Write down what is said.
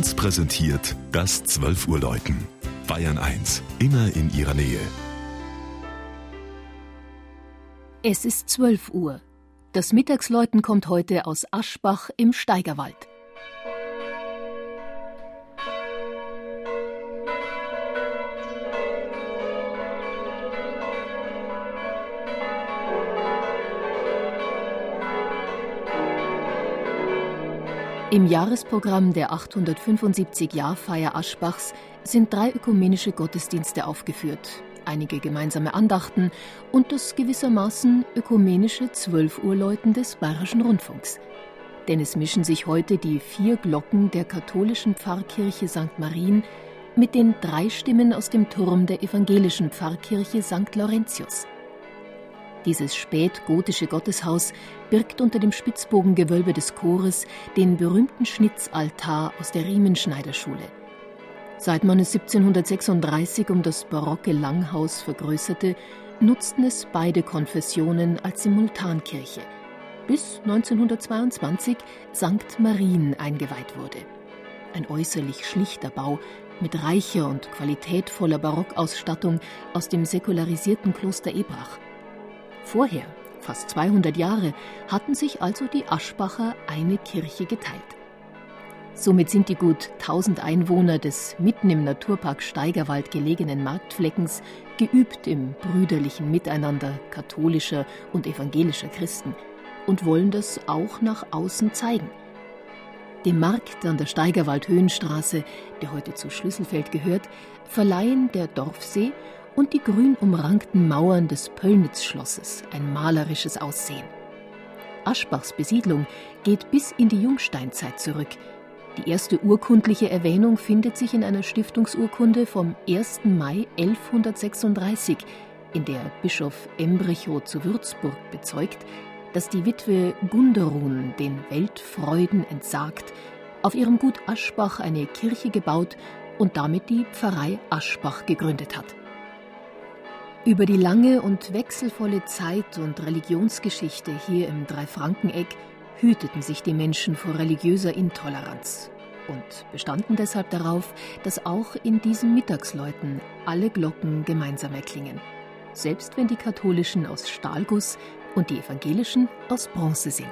1 präsentiert das 12 Uhr Läuten. Bayern 1, immer in ihrer Nähe. Es ist 12 Uhr. Das Mittagsläuten kommt heute aus Aschbach im Steigerwald. Im Jahresprogramm der 875-Jahr-Feier Aschbachs sind drei ökumenische Gottesdienste aufgeführt, einige gemeinsame Andachten und das gewissermaßen ökumenische Zwölfuhrläuten des Bayerischen Rundfunks. Denn es mischen sich heute die vier Glocken der katholischen Pfarrkirche St. Marien mit den drei Stimmen aus dem Turm der evangelischen Pfarrkirche St. Laurentius. Dieses spätgotische Gotteshaus birgt unter dem Spitzbogengewölbe des Chores den berühmten Schnitzaltar aus der Riemenschneiderschule. Seit man es 1736 um das barocke Langhaus vergrößerte, nutzten es beide Konfessionen als Simultankirche, bis 1922 St. Marien eingeweiht wurde. Ein äußerlich schlichter Bau mit reicher und qualitätvoller Barockausstattung aus dem säkularisierten Kloster Ebrach. Vorher, fast 200 Jahre, hatten sich also die Aschbacher eine Kirche geteilt. Somit sind die gut 1000 Einwohner des mitten im Naturpark Steigerwald gelegenen Marktfleckens geübt im brüderlichen Miteinander katholischer und evangelischer Christen und wollen das auch nach außen zeigen. Dem Markt an der Steigerwald Höhenstraße, der heute zu Schlüsselfeld gehört, verleihen der Dorfsee und die grün umrankten Mauern des Pöllnitz-Schlosses ein malerisches Aussehen. Aschbachs Besiedlung geht bis in die Jungsteinzeit zurück. Die erste urkundliche Erwähnung findet sich in einer Stiftungsurkunde vom 1. Mai 1136, in der Bischof Embrichow zu Würzburg bezeugt, dass die Witwe Gunderun den Weltfreuden entsagt, auf ihrem Gut Aschbach eine Kirche gebaut und damit die Pfarrei Aschbach gegründet hat. Über die lange und wechselvolle Zeit und Religionsgeschichte hier im Dreifrankeneck hüteten sich die Menschen vor religiöser Intoleranz und bestanden deshalb darauf, dass auch in diesen Mittagsläuten alle Glocken gemeinsam erklingen, selbst wenn die katholischen aus Stahlguss und die evangelischen aus Bronze sind.